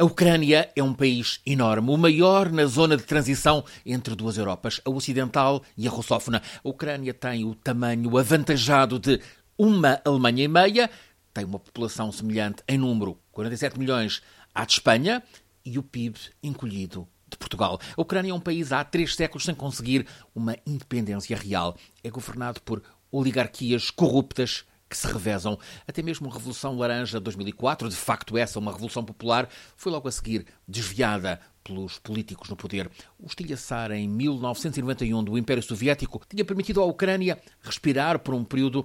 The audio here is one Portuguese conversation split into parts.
A Ucrânia é um país enorme, o maior na zona de transição entre duas Europas, a ocidental e a russófona. A Ucrânia tem o tamanho avantajado de uma Alemanha e meia, tem uma população semelhante em número, 47 milhões, à de Espanha, e o PIB encolhido de Portugal. A Ucrânia é um país há três séculos sem conseguir uma independência real. É governado por oligarquias corruptas que se revezam. Até mesmo a Revolução Laranja de 2004, de facto essa, uma revolução popular, foi logo a seguir desviada pelos políticos no poder. O estilhaçar em 1991 do Império Soviético tinha permitido à Ucrânia respirar por um período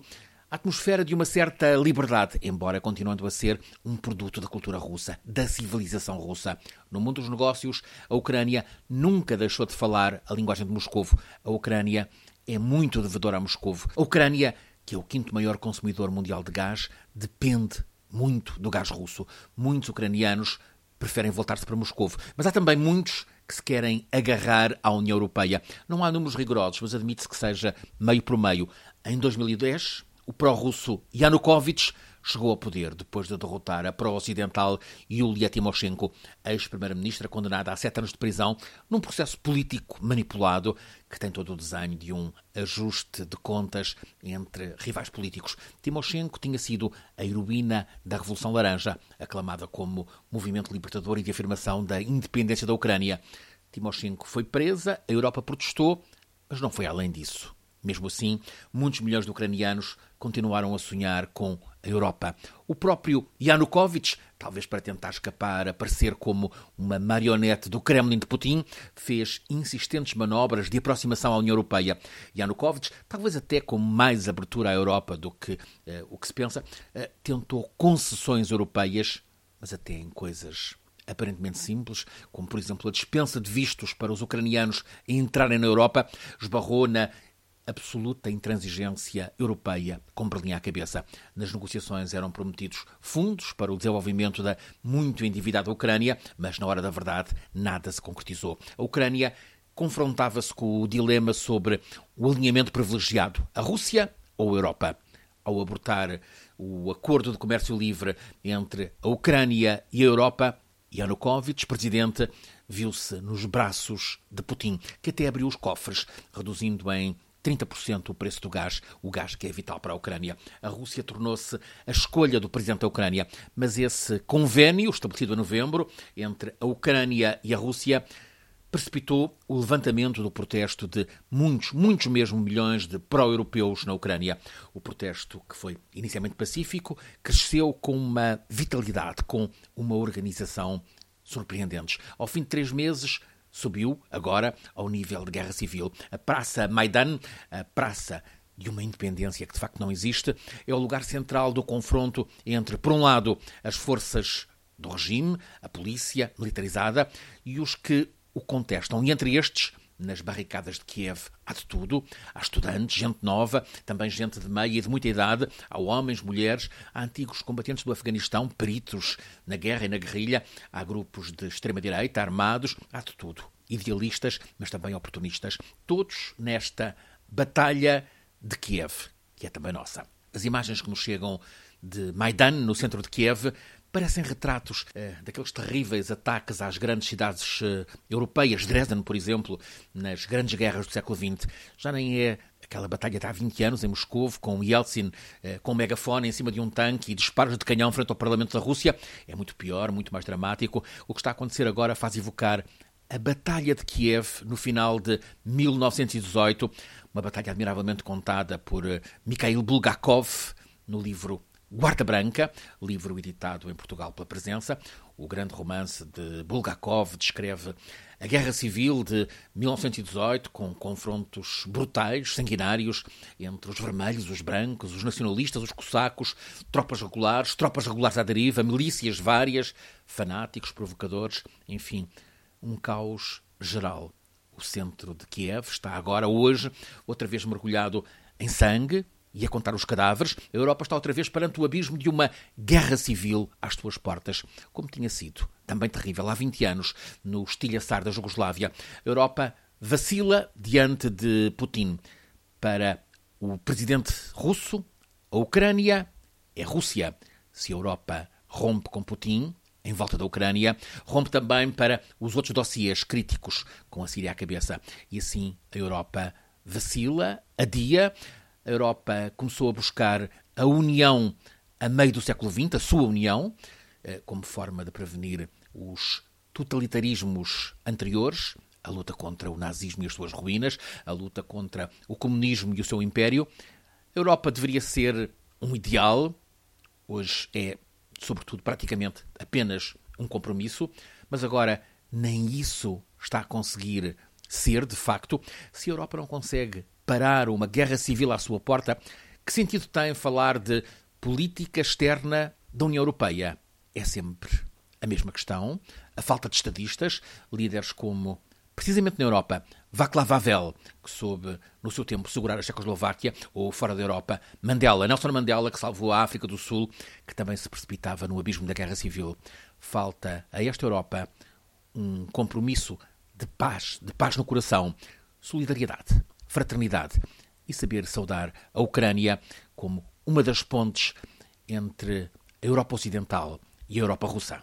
a atmosfera de uma certa liberdade, embora continuando a ser um produto da cultura russa, da civilização russa. No mundo dos negócios, a Ucrânia nunca deixou de falar a linguagem de Moscou. A Ucrânia é muito devedora a Moscou. A Ucrânia que é o quinto maior consumidor mundial de gás, depende muito do gás russo. Muitos ucranianos preferem voltar-se para Moscou, mas há também muitos que se querem agarrar à União Europeia. Não há números rigorosos, mas admite-se que seja meio por meio. Em 2010, o pró-russo Yanukovych chegou ao poder depois de derrotar a pró-ocidental Yulia Timoshenko, ex-primeira-ministra condenada a sete anos de prisão num processo político manipulado que tem todo o desenho de um ajuste de contas entre rivais políticos. Timoshenko tinha sido a heroína da Revolução Laranja, aclamada como movimento libertador e de afirmação da independência da Ucrânia. Timoshenko foi presa, a Europa protestou, mas não foi além disso. Mesmo assim, muitos milhões de ucranianos continuaram a sonhar com a Europa. O próprio Yanukovych, talvez para tentar escapar, aparecer como uma marionete do Kremlin de Putin, fez insistentes manobras de aproximação à União Europeia. Yanukovych, talvez até com mais abertura à Europa do que uh, o que se pensa, uh, tentou concessões europeias, mas até em coisas aparentemente simples, como por exemplo a dispensa de vistos para os ucranianos entrarem na Europa, esbarrou na absoluta intransigência europeia com Berlim à cabeça. Nas negociações eram prometidos fundos para o desenvolvimento da muito endividada Ucrânia, mas na hora da verdade nada se concretizou. A Ucrânia confrontava-se com o dilema sobre o alinhamento privilegiado, a Rússia ou a Europa. Ao abortar o acordo de comércio livre entre a Ucrânia e a Europa, Yanukovych, presidente, viu-se nos braços de Putin, que até abriu os cofres, reduzindo em 30% o preço do gás, o gás que é vital para a Ucrânia. A Rússia tornou-se a escolha do presidente da Ucrânia, mas esse convênio, estabelecido em novembro, entre a Ucrânia e a Rússia, precipitou o levantamento do protesto de muitos, muitos mesmo milhões de pró-europeus na Ucrânia. O protesto, que foi inicialmente pacífico, cresceu com uma vitalidade, com uma organização surpreendentes. Ao fim de três meses, subiu agora ao nível de guerra civil. A Praça Maidan, a praça de uma independência que de facto não existe, é o lugar central do confronto entre, por um lado, as forças do regime, a polícia militarizada, e os que o contestam. E entre estes, nas barricadas de Kiev há de tudo. Há estudantes, gente nova, também gente de meia e de muita idade. Há homens, mulheres, há antigos combatentes do Afeganistão, peritos na guerra e na guerrilha. Há grupos de extrema-direita, armados, há de tudo. Idealistas, mas também oportunistas. Todos nesta batalha de Kiev, que é também nossa. As imagens que nos chegam de Maidan, no centro de Kiev, parecem retratos eh, daqueles terríveis ataques às grandes cidades eh, europeias, Dresden, por exemplo, nas grandes guerras do século XX. Já nem é aquela batalha de há 20 anos em Moscou, com Yeltsin eh, com um megafone em cima de um tanque e disparos de canhão frente ao Parlamento da Rússia. É muito pior, muito mais dramático. O que está a acontecer agora faz evocar a Batalha de Kiev no final de 1918, uma batalha admiravelmente contada por Mikhail Bulgakov no livro Guarda Branca, livro editado em Portugal pela Presença. O grande romance de Bulgakov descreve a Guerra Civil de 1918, com confrontos brutais, sanguinários, entre os vermelhos, os brancos, os nacionalistas, os cossacos, tropas regulares, tropas regulares à deriva, milícias várias, fanáticos, provocadores, enfim, um caos geral. O centro de Kiev está agora, hoje, outra vez mergulhado em sangue, e a contar os cadáveres, a Europa está outra vez perante o abismo de uma guerra civil às suas portas, como tinha sido, também terrível, há 20 anos, no estilhaçar da Jugoslávia. A Europa vacila diante de Putin. Para o presidente russo, a Ucrânia é Rússia. Se a Europa rompe com Putin, em volta da Ucrânia, rompe também para os outros dossiês críticos, com a Síria à cabeça. E assim a Europa vacila, adia. A Europa começou a buscar a união a meio do século XX, a sua união, eh, como forma de prevenir os totalitarismos anteriores, a luta contra o nazismo e as suas ruínas, a luta contra o comunismo e o seu império. A Europa deveria ser um ideal, hoje é, sobretudo, praticamente apenas um compromisso, mas agora nem isso está a conseguir ser, de facto. Se a Europa não consegue parar uma guerra civil à sua porta, que sentido tem falar de política externa da União Europeia? É sempre a mesma questão. A falta de estadistas, líderes como precisamente na Europa, Václav Havel, que soube no seu tempo segurar a Checoslováquia, ou fora da Europa, Mandela, Nelson Mandela, que salvou a África do Sul, que também se precipitava no abismo da Guerra Civil. Falta a esta Europa um compromisso de paz, de paz no coração, solidariedade, fraternidade e saber saudar a Ucrânia como uma das pontes entre a Europa Ocidental e a Europa Russa.